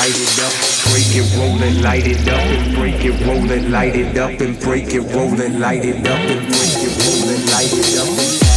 light it up and break it, roll it, light it up and break it, roll it, light it up and break it, roll it, light it up and break it, roll it, light it up.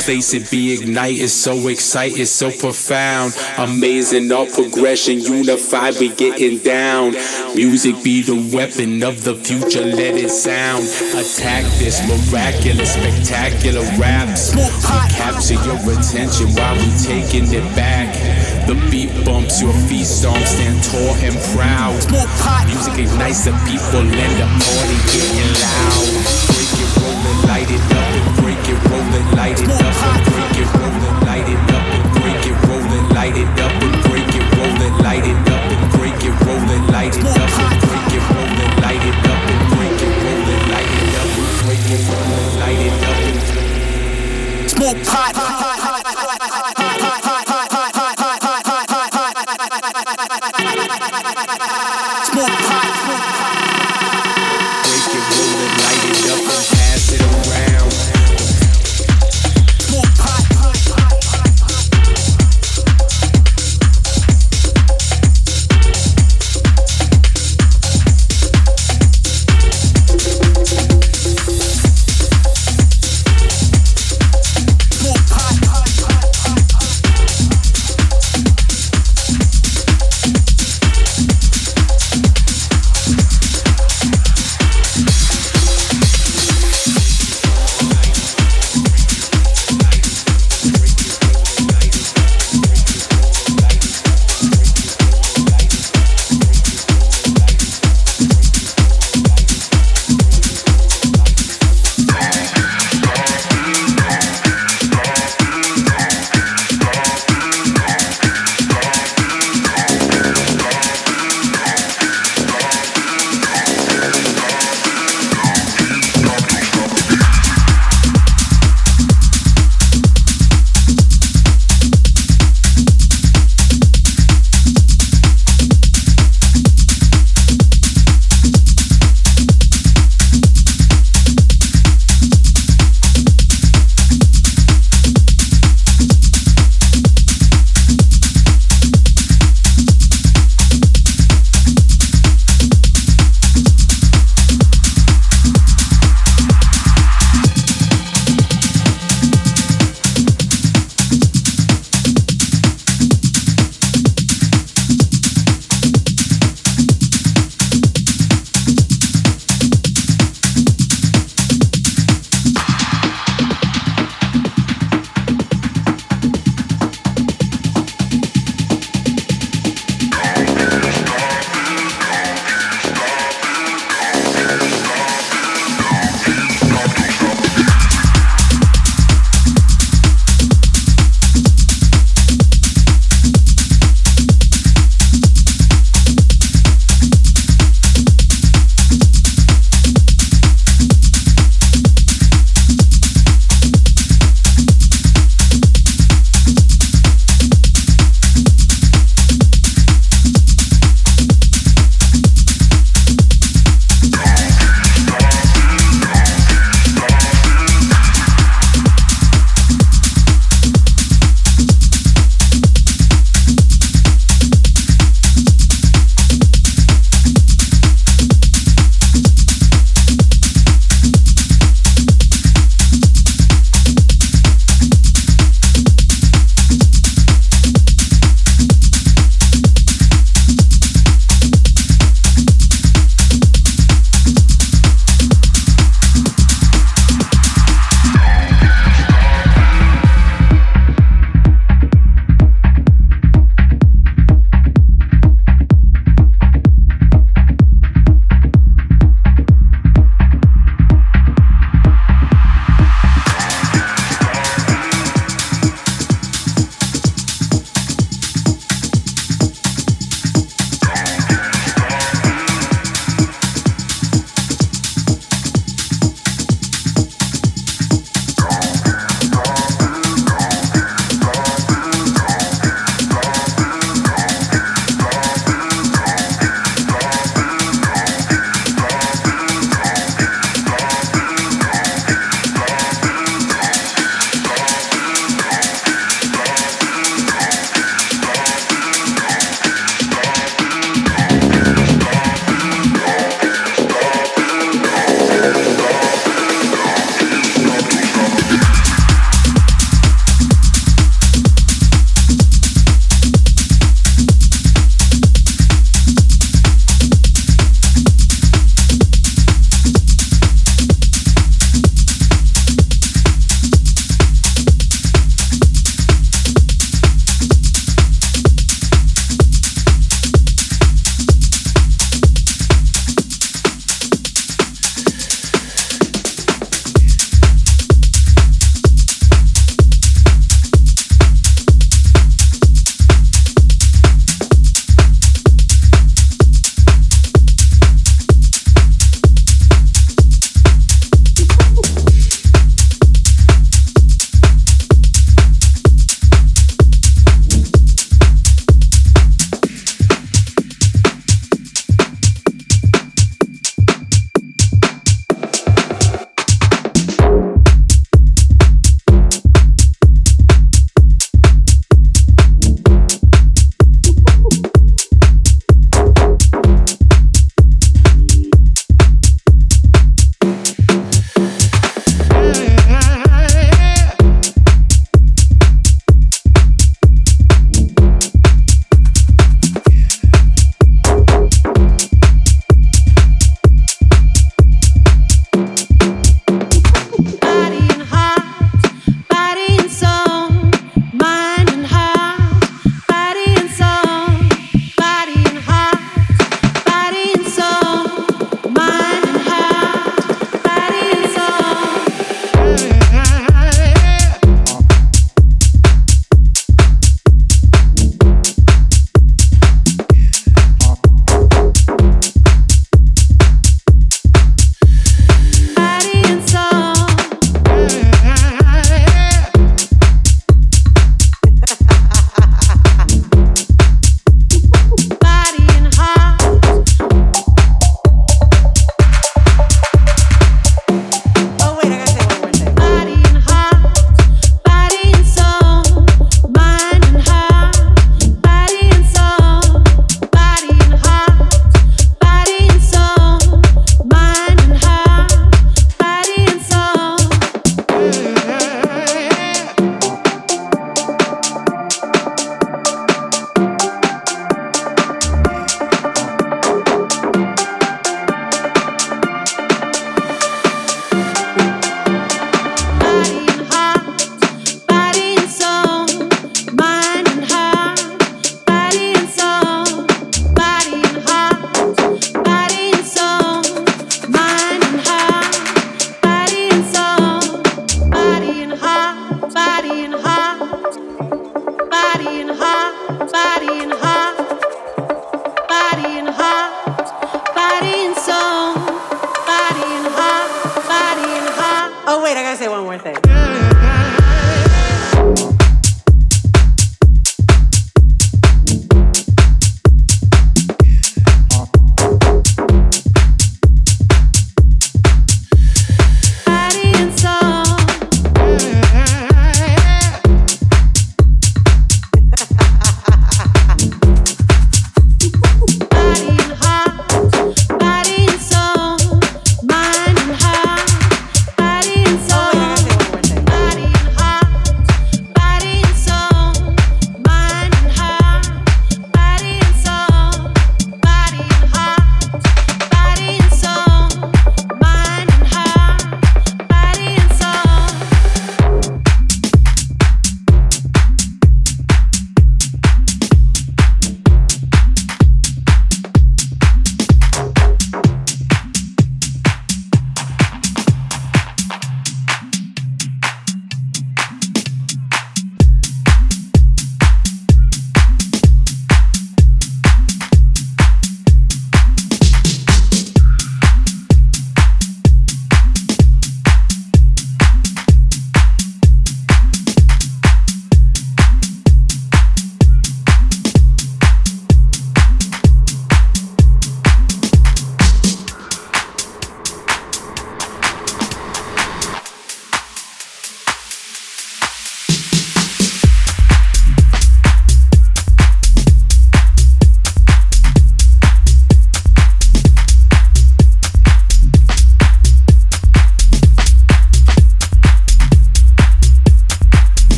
Place it be ignited. so excited, so profound. Amazing, all progression, unified, we getting down. Music be the weapon of the future, let it sound. Attack this miraculous, spectacular raps. Capture your attention while we taking it back. The beat bumps, your feet stomp, stand tall and proud. Music ignites the people and the party getting loud. Break it, roll it, light it up light it up and break it, roll it, light it up and break it, roll it, light it up and break it, roll it, light it up and break it, roll it, light it up and break it, roll it, light it up and break it, roll it, light it up and break it, roll it, light it up and smoke pot.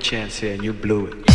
chance here and you blew it.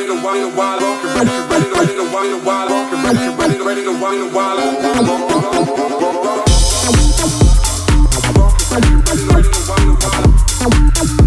ready to wild and wild walk and ready, ready to ready to wild and wild walk and ready, ready to ready to wild and wild walk. Ready to wild and wild.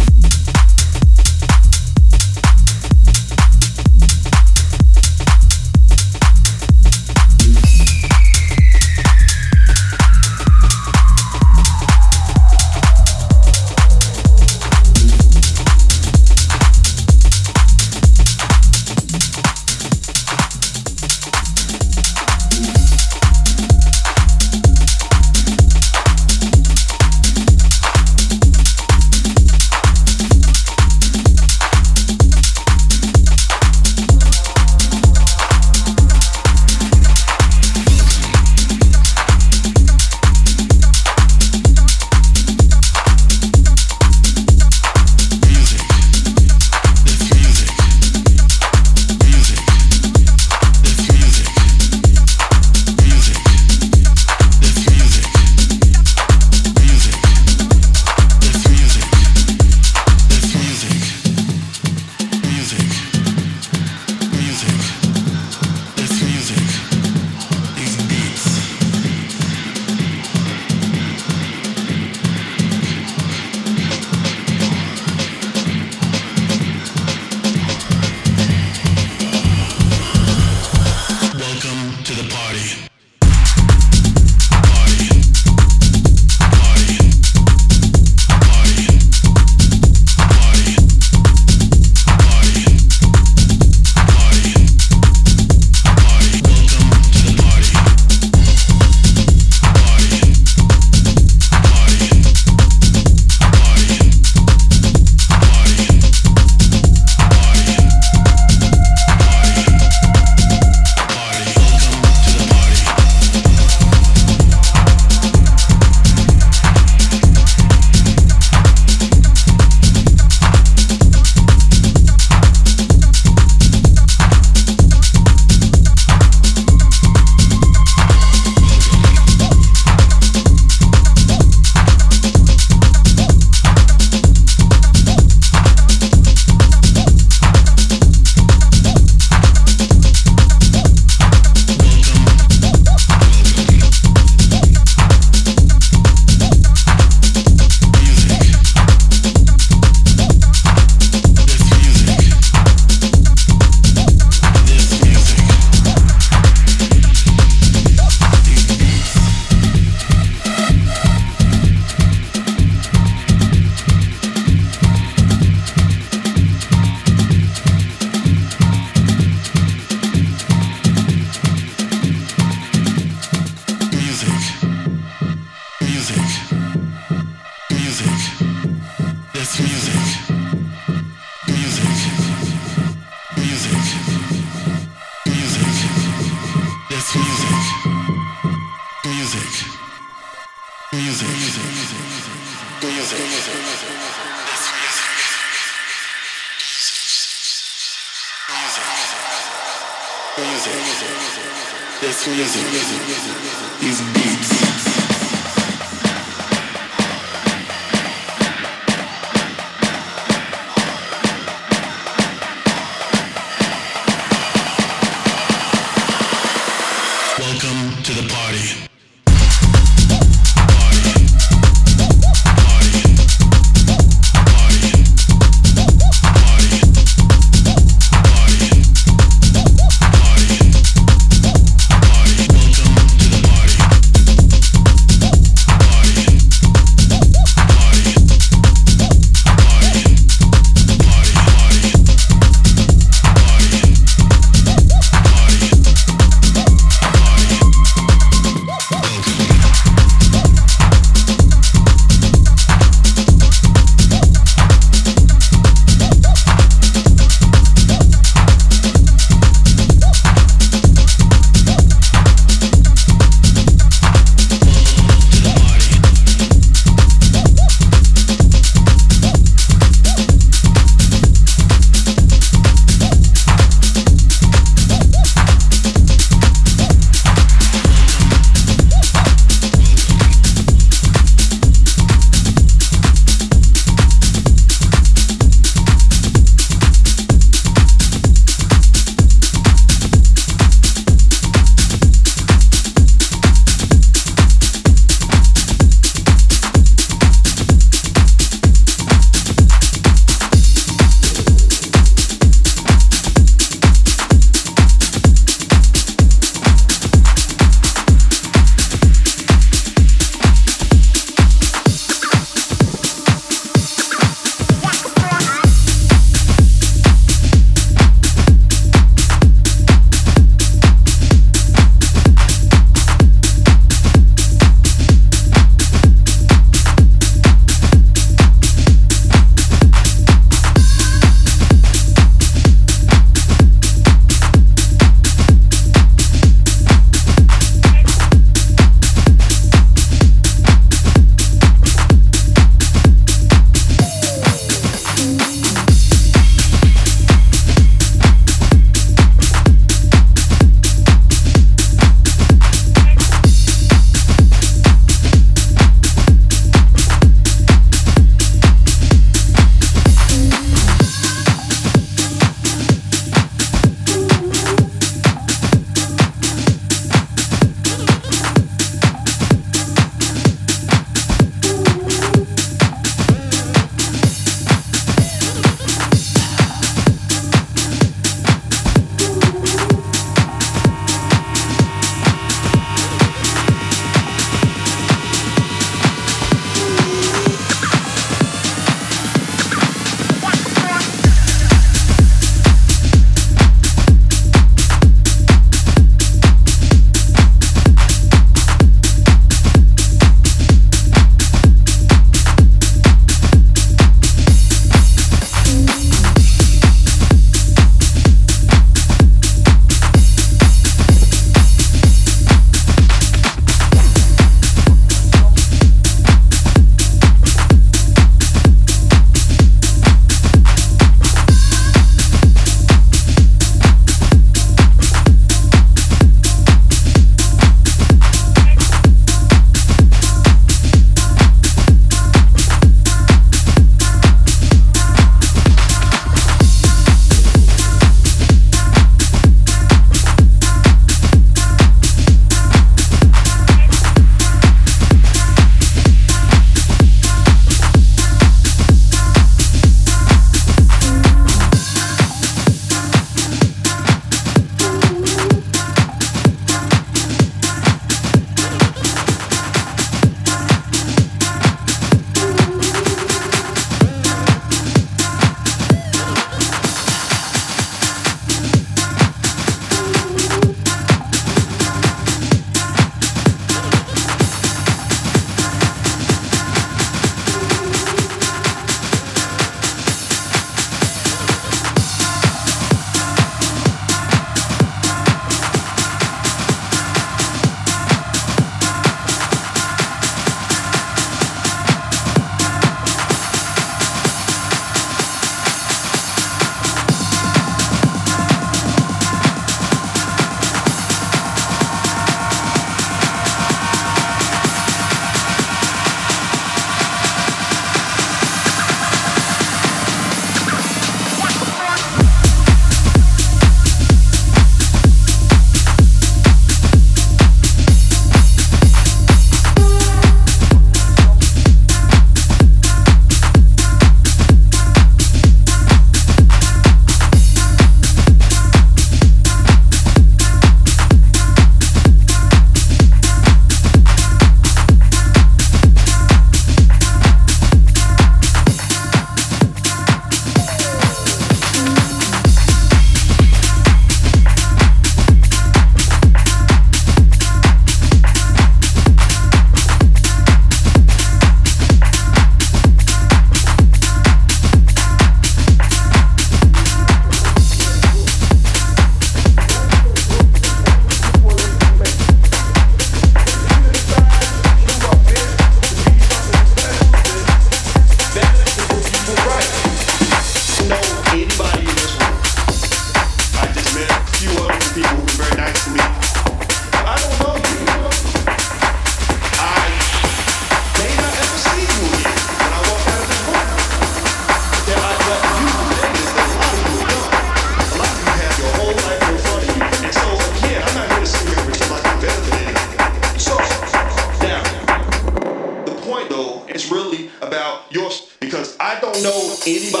In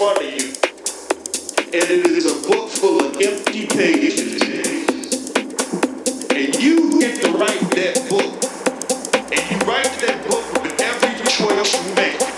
front of you. And it is a book full of empty pages. And you get to write that book. And you write that book with every choice you make.